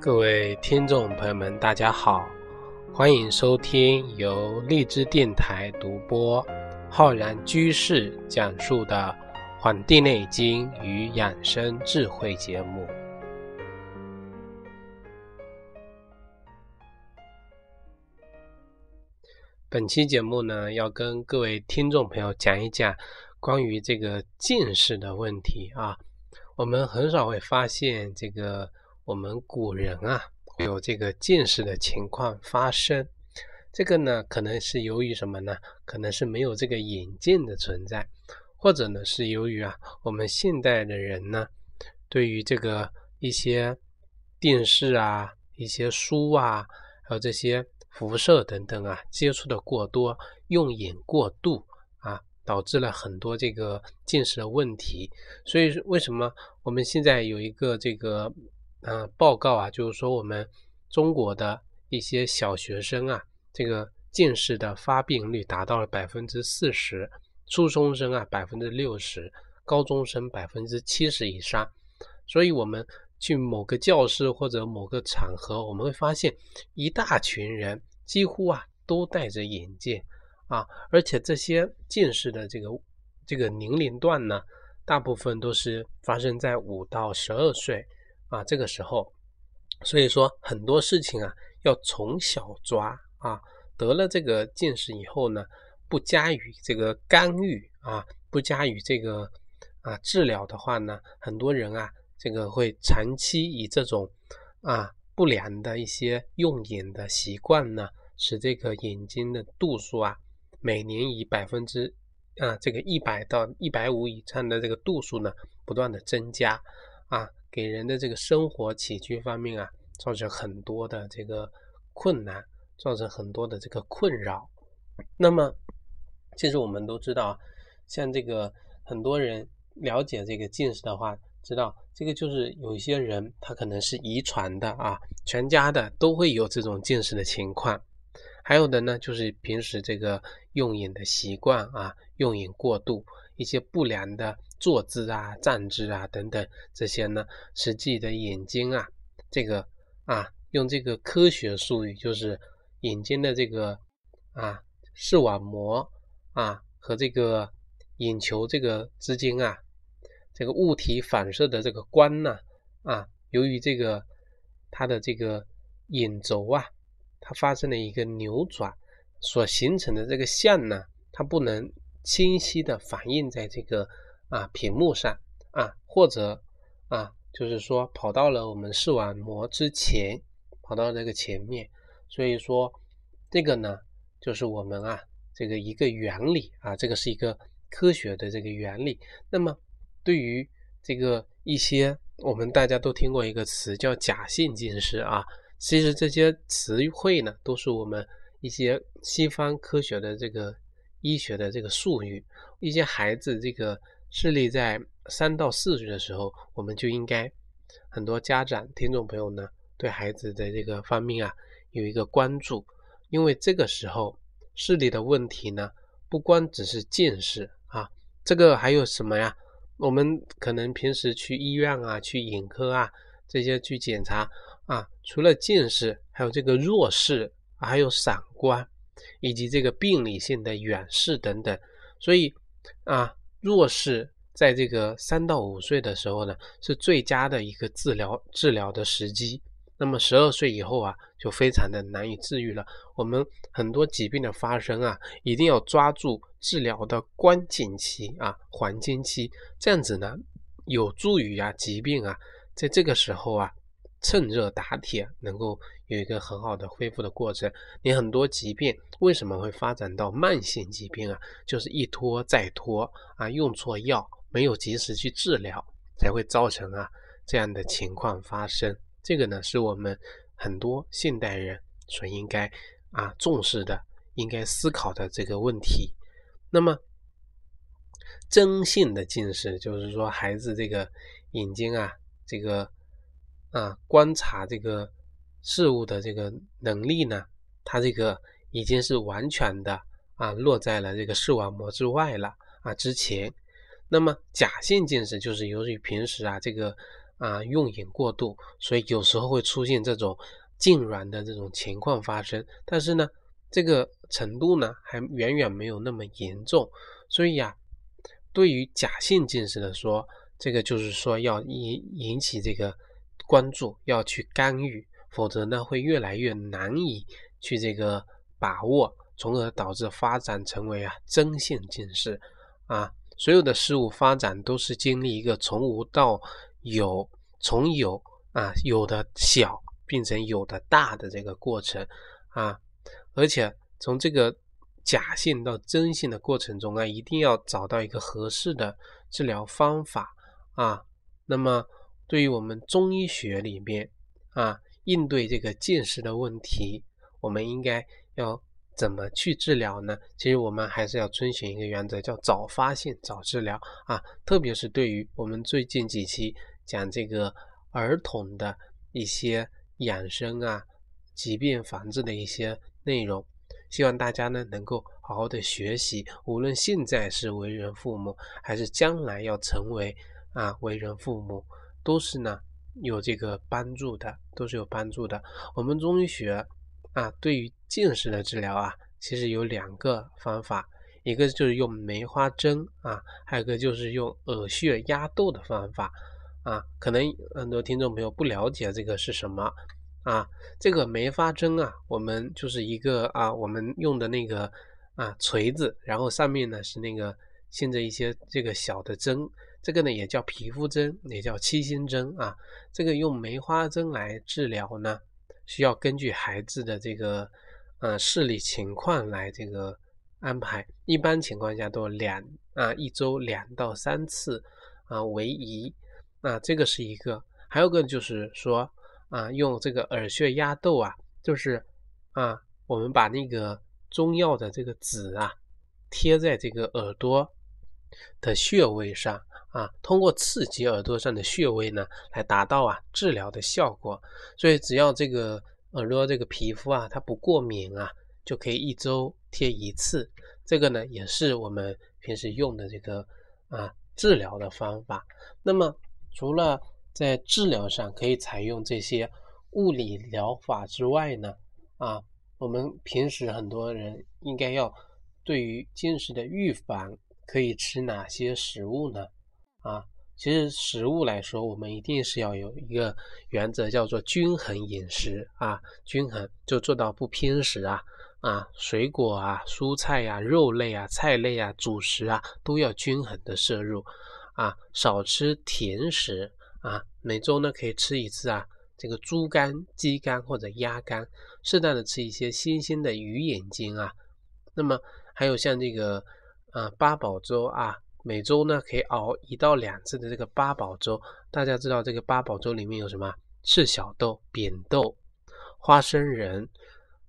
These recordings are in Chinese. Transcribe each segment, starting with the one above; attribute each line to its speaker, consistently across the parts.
Speaker 1: 各位听众朋友们，大家好，欢迎收听由荔枝电台独播、浩然居士讲述的《黄帝内经与养生智慧》节目。本期节目呢，要跟各位听众朋友讲一讲关于这个近视的问题啊。我们很少会发现这个。我们古人啊，有这个近视的情况发生，这个呢，可能是由于什么呢？可能是没有这个眼镜的存在，或者呢，是由于啊，我们现代的人呢，对于这个一些电视啊、一些书啊，还有这些辐射等等啊，接触的过多，用眼过度啊，导致了很多这个近视的问题。所以为什么我们现在有一个这个？嗯，报告啊，就是说我们中国的一些小学生啊，这个近视的发病率达到了百分之四十，初中生啊百分之六十，高中生百分之七十以上。所以，我们去某个教室或者某个场合，我们会发现一大群人几乎啊都戴着眼镜啊，而且这些近视的这个这个年龄段呢，大部分都是发生在五到十二岁。啊，这个时候，所以说很多事情啊，要从小抓啊。得了这个近视以后呢，不加以这个干预啊，不加以这个啊治疗的话呢，很多人啊，这个会长期以这种啊不良的一些用眼的习惯呢，使这个眼睛的度数啊，每年以百分之啊这个一百到一百五以上的这个度数呢，不断的增加啊。给人的这个生活起居方面啊，造成很多的这个困难，造成很多的这个困扰。那么，其实我们都知道，像这个很多人了解这个近视的话，知道这个就是有一些人他可能是遗传的啊，全家的都会有这种近视的情况。还有的呢，就是平时这个用眼的习惯啊，用眼过度，一些不良的。坐姿啊、站姿啊等等这些呢，实际的眼睛啊，这个啊，用这个科学术语就是眼睛的这个啊视网膜啊和这个眼球这个之间啊，这个物体反射的这个光呢啊，由于这个它的这个眼轴啊，它发生了一个扭转，所形成的这个像呢，它不能清晰的反映在这个。啊，屏幕上啊，或者啊，就是说跑到了我们视网膜之前，跑到这个前面，所以说这个呢，就是我们啊这个一个原理啊，这个是一个科学的这个原理。那么对于这个一些我们大家都听过一个词叫假性近视啊，其实这些词汇呢，都是我们一些西方科学的这个医学的这个术语，一些孩子这个。视力在三到四岁的时候，我们就应该很多家长、听众朋友呢，对孩子的这个方面啊有一个关注，因为这个时候视力的问题呢，不光只是近视啊，这个还有什么呀？我们可能平时去医院啊、去眼科啊这些去检查啊，除了近视，还有这个弱视，还有散光，以及这个病理性的远视等等，所以啊。若是在这个三到五岁的时候呢，是最佳的一个治疗治疗的时机。那么十二岁以后啊，就非常的难以治愈了。我们很多疾病的发生啊，一定要抓住治疗的关键期啊，黄金期，这样子呢，有助于啊疾病啊，在这个时候啊。趁热打铁，能够有一个很好的恢复的过程。你很多疾病为什么会发展到慢性疾病啊？就是一拖再拖啊，用错药，没有及时去治疗，才会造成啊这样的情况发生。这个呢，是我们很多现代人所应该啊重视的、应该思考的这个问题。那么，真性的近视，就是说孩子这个眼睛啊，这个。啊，观察这个事物的这个能力呢，它这个已经是完全的啊落在了这个视网膜之外了啊之前。那么假性近视就是由于平时啊这个啊用眼过度，所以有时候会出现这种痉挛的这种情况发生。但是呢，这个程度呢还远远没有那么严重。所以呀，对于假性近视的说，这个就是说要引引起这个关注，要去干预，否则呢会越来越难以去这个把握，从而导致发展成为啊真性近视啊。所有的事物发展都是经历一个从无到有，从有啊有的小变成有的大的这个过程啊，而且从这个假性到真性的过程中啊，一定要找到一个合适的治疗方法啊。那么对于我们中医学里面啊，应对这个近视的问题，我们应该要。怎么去治疗呢？其实我们还是要遵循一个原则，叫早发现、早治疗啊。特别是对于我们最近几期讲这个儿童的一些养生啊、疾病防治的一些内容，希望大家呢能够好好的学习。无论现在是为人父母，还是将来要成为啊为人父母，都是呢有这个帮助的，都是有帮助的。我们中医学。啊，对于近视的治疗啊，其实有两个方法，一个就是用梅花针啊，还有一个就是用耳穴压豆的方法啊。可能很多听众朋友不了解这个是什么啊？这个梅花针啊，我们就是一个啊，我们用的那个啊锤子，然后上面呢是那个现在一些这个小的针，这个呢也叫皮肤针，也叫七星针啊。这个用梅花针来治疗呢。需要根据孩子的这个呃视力情况来这个安排，一般情况下都两啊一周两到三次啊为宜，那这个是一个，还有个就是说啊用这个耳穴压豆啊，就是啊我们把那个中药的这个籽啊贴在这个耳朵的穴位上。啊，通过刺激耳朵上的穴位呢，来达到啊治疗的效果。所以只要这个耳朵这个皮肤啊，它不过敏啊，就可以一周贴一次。这个呢，也是我们平时用的这个啊治疗的方法。那么除了在治疗上可以采用这些物理疗法之外呢，啊，我们平时很多人应该要对于近视的预防，可以吃哪些食物呢？啊，其实食物来说，我们一定是要有一个原则，叫做均衡饮食啊，均衡就做到不偏食啊啊，水果啊、蔬菜呀、肉类啊、菜类啊、主食啊，都要均衡的摄入啊，少吃甜食啊，每周呢可以吃一次啊，这个猪肝、鸡肝或者鸭肝，适当的吃一些新鲜的鱼眼睛啊，那么还有像这个啊八宝粥啊。每周呢可以熬一到两次的这个八宝粥，大家知道这个八宝粥里面有什么？赤小豆、扁豆、花生仁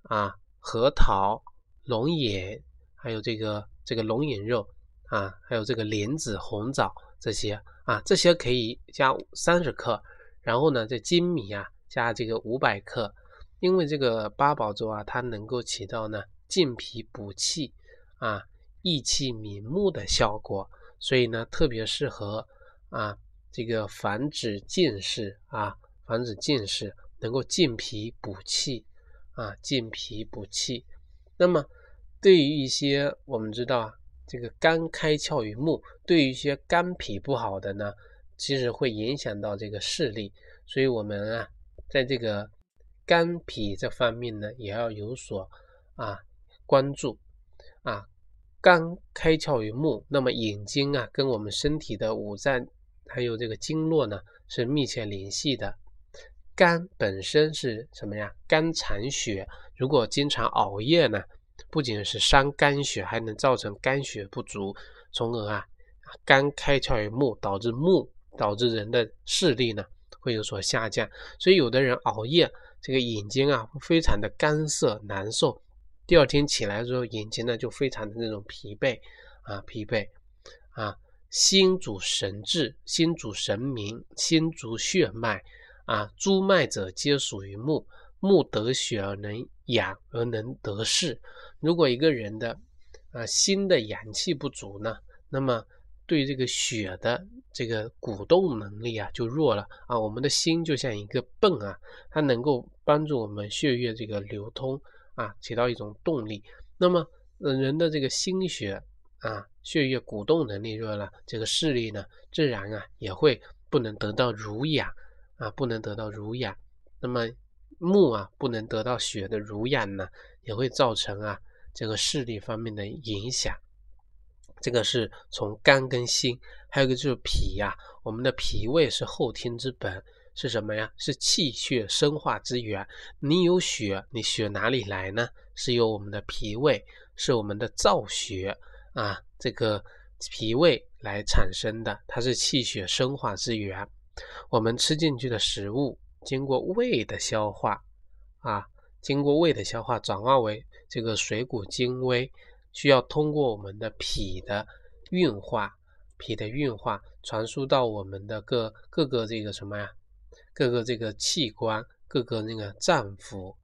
Speaker 1: 啊、核桃、龙眼，还有这个这个龙眼肉啊，还有这个莲子、红枣这些啊，这些可以加三十克。然后呢，这粳米啊加这个五百克，因为这个八宝粥啊，它能够起到呢健脾补气啊、益气明目的效果。所以呢，特别适合啊，这个防止近视啊，防止近视，能够健脾补气啊，健脾补气。那么，对于一些我们知道啊这个肝开窍于目，对于一些肝脾不好的呢，其实会影响到这个视力。所以，我们啊，在这个肝脾这方面呢，也要有所啊关注啊。肝开窍于目，那么眼睛啊，跟我们身体的五脏还有这个经络呢是密切联系的。肝本身是什么呀？肝藏血，如果经常熬夜呢，不仅是伤肝血，还能造成肝血不足，从而啊，肝开窍于目，导致目导致人的视力呢会有所下降。所以有的人熬夜，这个眼睛啊非常的干涩难受。第二天起来之后，眼睛呢就非常的那种疲惫啊，疲惫啊。心主神志，心主神明，心主血脉啊。诸脉者皆属于目，目得血而能养而能得势。如果一个人的啊心的阳气不足呢，那么对这个血的这个鼓动能力啊就弱了啊。我们的心就像一个泵啊，它能够帮助我们血液这个流通啊，起到一种动力。那么人的这个心血啊，血液鼓动能力弱了，这个视力呢，自然啊也会不能得到濡养啊，不能得到濡养。那么目啊不能得到血的濡养呢，也会造成啊这个视力方面的影响。这个是从肝跟心，还有一个就是脾呀。我们的脾胃是后天之本，是什么呀？是气血生化之源。你有血，你血哪里来呢？是由我们的脾胃，是我们的造血啊，这个脾胃来产生的，它是气血生化之源。我们吃进去的食物，经过胃的消化啊，经过胃的消化，转化为这个水谷精微。需要通过我们的脾的运化，脾的运化传输到我们的各各个这个什么呀？各个这个器官，各个那个脏腑，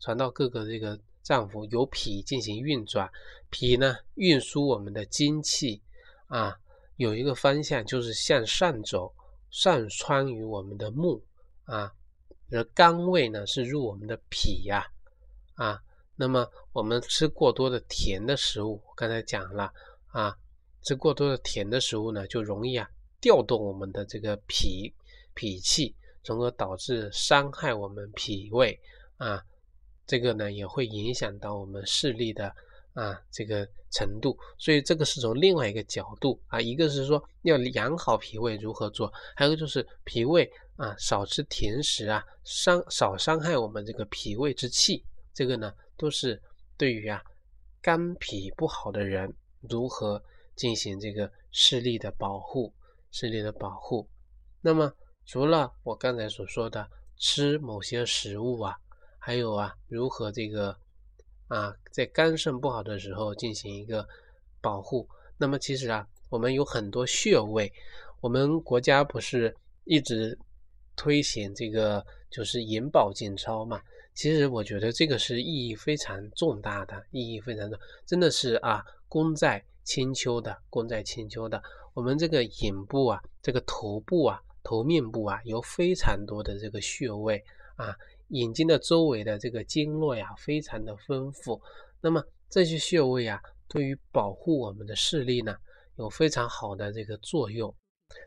Speaker 1: 传到各个这个脏腑，由脾进行运转。脾呢，运输我们的精气啊，有一个方向就是向上走，上穿于我们的目啊。而肝胃呢，是入我们的脾呀，啊。那么我们吃过多的甜的食物，刚才讲了啊，吃过多的甜的食物呢，就容易啊调动我们的这个脾脾气，从而导致伤害我们脾胃啊，这个呢也会影响到我们视力的啊这个程度。所以这个是从另外一个角度啊，一个是说要养好脾胃如何做，还有就是脾胃啊少吃甜食啊，伤少伤害我们这个脾胃之气，这个呢。都是对于啊肝脾不好的人如何进行这个视力的保护，视力的保护。那么除了我刚才所说的吃某些食物啊，还有啊如何这个啊在肝肾不好的时候进行一个保护。那么其实啊我们有很多穴位，我们国家不是一直推行这个就是眼保健操嘛？其实我觉得这个是意义非常重大的，意义非常重，真的是啊，功在千秋的，功在千秋的。我们这个眼部啊，这个头部啊，头面部啊，有非常多的这个穴位啊，眼睛的周围的这个经络呀，非常的丰富。那么这些穴位啊，对于保护我们的视力呢，有非常好的这个作用。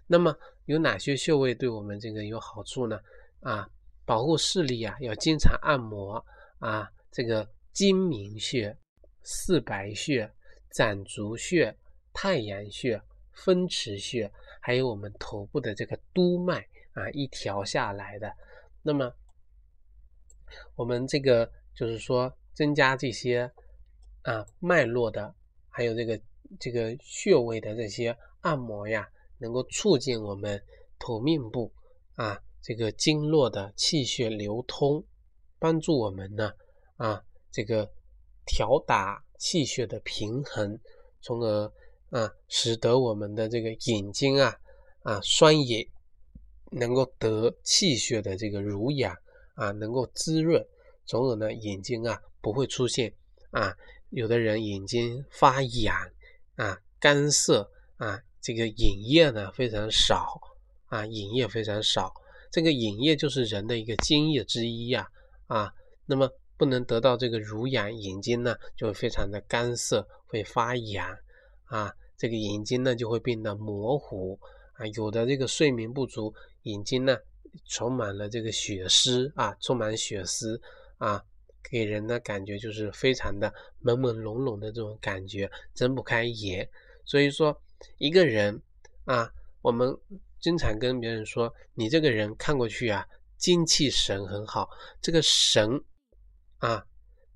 Speaker 1: 那么有哪些穴位对我们这个有好处呢？啊？保护视力啊，要经常按摩啊，这个睛明穴、四白穴、攒竹穴、太阳穴、风池穴，还有我们头部的这个督脉啊，一条下来的。那么，我们这个就是说，增加这些啊脉络的，还有这个这个穴位的这些按摩呀，能够促进我们头面部啊。这个经络的气血流通，帮助我们呢啊，这个调打气血的平衡，从而啊，使得我们的这个眼睛啊啊双眼能够得气血的这个濡养啊，能够滋润，从而呢眼睛啊不会出现啊，有的人眼睛发痒啊，干涩啊，这个眼液呢非常少啊，眼液非常少。这个眼液就是人的一个津液之一呀，啊，那么不能得到这个濡养，眼睛呢就会非常的干涩，会发痒，啊，这个眼睛呢就会变得模糊，啊，有的这个睡眠不足，眼睛呢充满了这个血丝，啊，充满血丝，啊，给人的感觉就是非常的朦朦胧胧的这种感觉，睁不开眼。所以说，一个人啊，我们。经常跟别人说，你这个人看过去啊，精气神很好。这个神啊，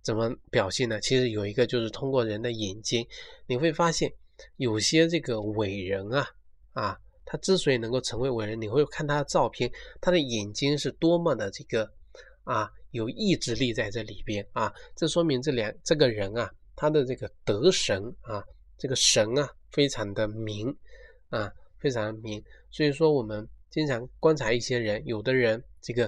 Speaker 1: 怎么表现呢？其实有一个就是通过人的眼睛，你会发现有些这个伟人啊啊，他之所以能够成为伟人，你会看他的照片，他的眼睛是多么的这个啊有意志力在这里边啊，这说明这两这个人啊，他的这个德神啊，这个神啊非常的明啊。非常的明，所以说我们经常观察一些人，有的人这个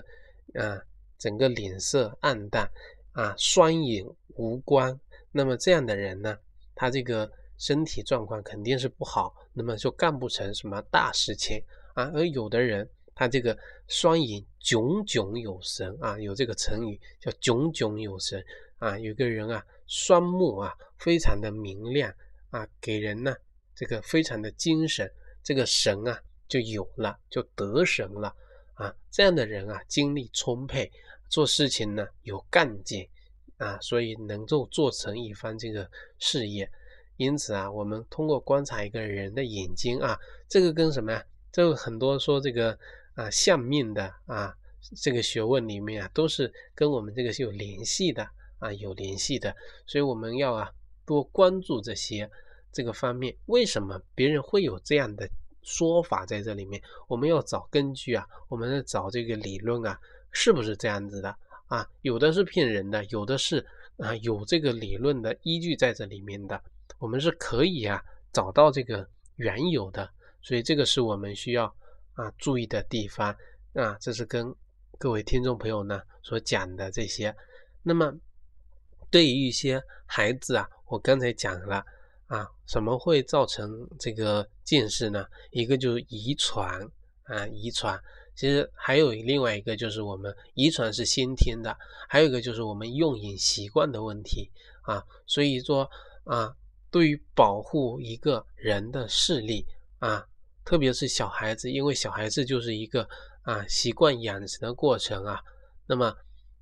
Speaker 1: 啊，整个脸色暗淡啊，双眼无光，那么这样的人呢，他这个身体状况肯定是不好，那么就干不成什么大事情啊。而有的人，他这个双眼炯炯有神啊，有这个成语叫炯炯有神啊。有个人啊，双目啊非常的明亮啊，给人呢这个非常的精神，这个神啊就有了，就得神了啊。这样的人啊，精力充沛，做事情呢有干劲啊，所以能够做成一番这个事业。因此啊，我们通过观察一个人的眼睛啊，这个跟什么呀？这个很多说这个啊相命的啊这个学问里面啊，都是跟我们这个是有联系的啊，有联系的。所以我们要啊多关注这些这个方面。为什么别人会有这样的说法在这里面？我们要找根据啊，我们要找这个理论啊，是不是这样子的啊？有的是骗人的，有的是啊有这个理论的依据在这里面的。我们是可以啊找到这个原有的，所以这个是我们需要啊注意的地方啊。这是跟各位听众朋友呢所讲的这些。那么对于一些孩子啊，我刚才讲了啊，什么会造成这个近视呢？一个就是遗传啊，遗传。其实还有另外一个就是我们遗传是先天的，还有一个就是我们用眼习惯的问题啊。所以说啊。对于保护一个人的视力啊，特别是小孩子，因为小孩子就是一个啊习惯养成的过程啊，那么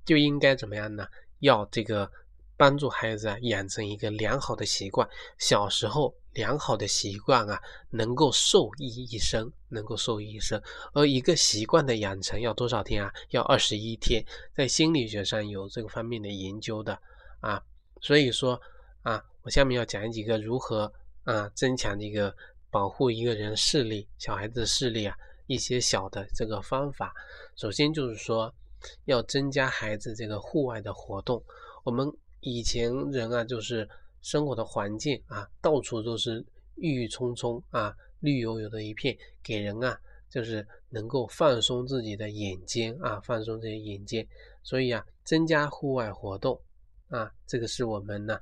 Speaker 1: 就应该怎么样呢？要这个帮助孩子啊养成一个良好的习惯，小时候良好的习惯啊能够受益一生，能够受益一生。而一个习惯的养成要多少天啊？要二十一天，在心理学上有这个方面的研究的啊，所以说啊。我下面要讲几个如何啊增强这个保护一个人视力、小孩子视力啊一些小的这个方法。首先就是说要增加孩子这个户外的活动。我们以前人啊就是生活的环境啊到处都是郁郁葱葱啊绿油油的一片，给人啊就是能够放松自己的眼睛啊放松这些眼睛。所以啊增加户外活动啊这个是我们呢。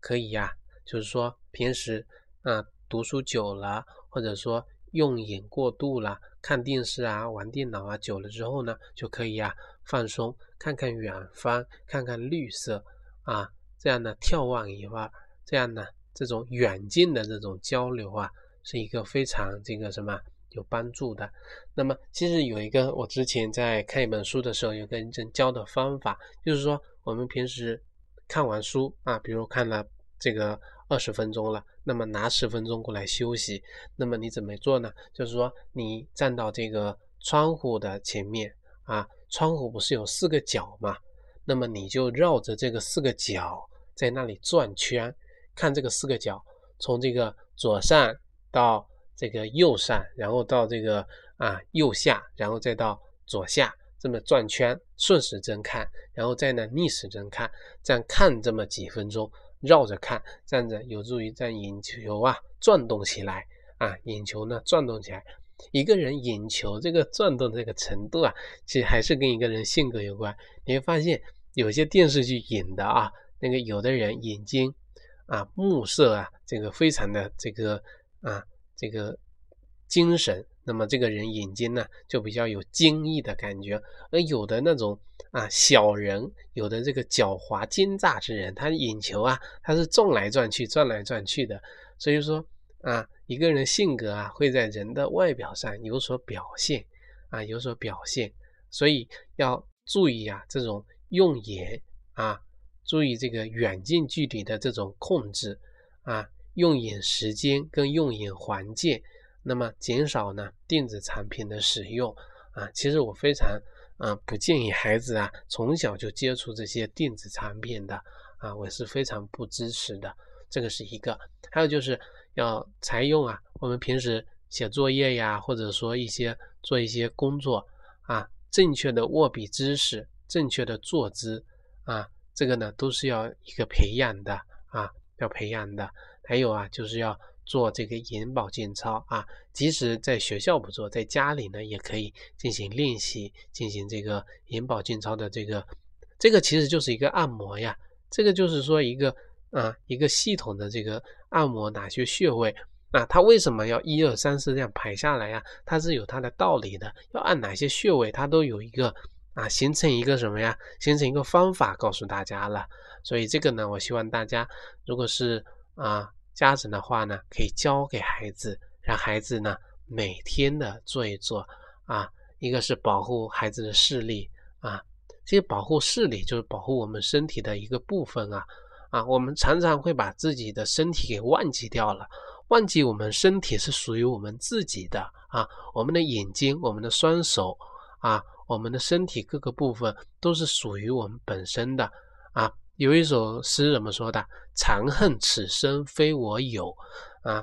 Speaker 1: 可以呀，就是说平时啊读书久了，或者说用眼过度了，看电视啊、玩电脑啊久了之后呢，就可以呀放松，看看远方，看看绿色啊，这样呢眺望一会儿，这样呢这种远近的这种交流啊，是一个非常这个什么有帮助的。那么其实有一个我之前在看一本书的时候，有个人教的方法，就是说我们平时。看完书啊，比如看了这个二十分钟了，那么拿十分钟过来休息。那么你怎么做呢？就是说你站到这个窗户的前面啊，窗户不是有四个角嘛？那么你就绕着这个四个角在那里转圈，看这个四个角，从这个左上到这个右上，然后到这个啊右下，然后再到左下。这么转圈，顺时针看，然后再呢逆时针看，这样看这么几分钟，绕着看，这样子有助于让眼球啊转动起来啊，眼球呢转动起来。一个人眼球这个转动这个程度啊，其实还是跟一个人性格有关。你会发现有些电视剧演的啊，那个有的人眼睛啊目色啊，这个非常的这个啊这个精神。那么这个人眼睛呢，就比较有精益的感觉，而有的那种啊小人，有的这个狡猾奸诈之人，他眼球啊，他是转来转去，转来转去的。所以说啊，一个人性格啊，会在人的外表上有所表现啊，有所表现。所以要注意啊，这种用眼啊，注意这个远近距离的这种控制啊，用眼时间跟用眼环境。那么减少呢电子产品的使用啊，其实我非常啊不建议孩子啊从小就接触这些电子产品的啊，我是非常不支持的。这个是一个，还有就是要采用啊，我们平时写作业呀，或者说一些做一些工作啊，正确的握笔姿势，正确的坐姿啊，这个呢都是要一个培养的啊，要培养的。还有啊，就是要。做这个眼保健操啊，即使在学校不做，在家里呢也可以进行练习，进行这个眼保健操的这个，这个其实就是一个按摩呀，这个就是说一个啊一个系统的这个按摩哪些穴位啊？它为什么要一二三四这样排下来呀？它是有它的道理的，要按哪些穴位，它都有一个啊形成一个什么呀？形成一个方法告诉大家了。所以这个呢，我希望大家如果是啊家长的话呢，可以教给孩子，让孩子呢每天的做一做啊。一个是保护孩子的视力啊，这些保护视力就是保护我们身体的一个部分啊啊，我们常常会把自己的身体给忘记掉了，忘记我们身体是属于我们自己的啊，我们的眼睛、我们的双手啊，我们的身体各个部分都是属于我们本身的啊。有一首诗怎么说的？“长恨此身非我有”，啊。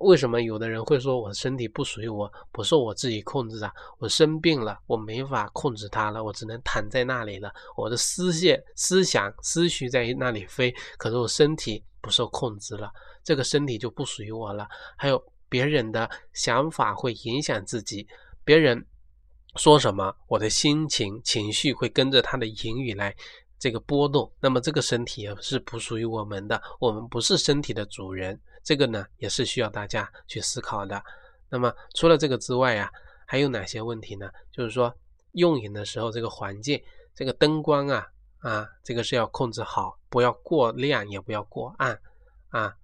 Speaker 1: 为什么有的人会说我身体不属于我，不受我自己控制啊？我生病了，我没法控制它了，我只能躺在那里了。我的思线、思想、思绪在那里飞，可是我身体不受控制了，这个身体就不属于我了。还有别人的想法会影响自己，别人说什么，我的心情、情绪会跟着他的言语来这个波动。那么这个身体也是不属于我们的，我们不是身体的主人。这个呢也是需要大家去思考的。那么除了这个之外啊，还有哪些问题呢？就是说用眼的时候，这个环境、这个灯光啊啊，这个是要控制好，不要过亮，也不要过暗啊。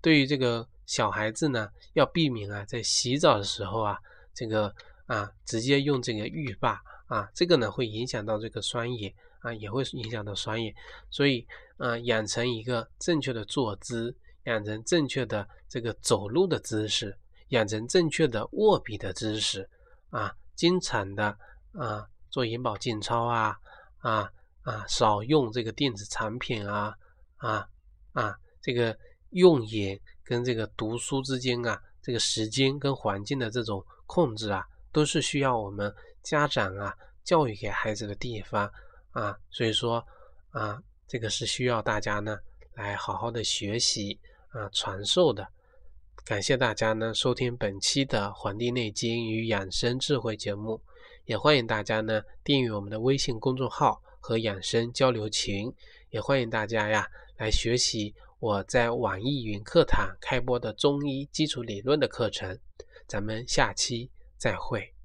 Speaker 1: 对于这个小孩子呢，要避免啊，在洗澡的时候啊，这个啊直接用这个浴霸啊，这个呢会影响到这个双眼啊，也会影响到双眼。所以啊，养成一个正确的坐姿。养成正确的这个走路的姿势，养成正确的握笔的姿势啊，经常的啊做眼保健操啊啊啊，少用这个电子产品啊啊啊，这个用眼跟这个读书之间啊，这个时间跟环境的这种控制啊，都是需要我们家长啊教育给孩子的地方啊，所以说啊，这个是需要大家呢来好好的学习。啊，传授的，感谢大家呢收听本期的《黄帝内经与养生智慧》节目，也欢迎大家呢订阅我们的微信公众号和养生交流群，也欢迎大家呀来学习我在网易云课堂开播的中医基础理论的课程，咱们下期再会。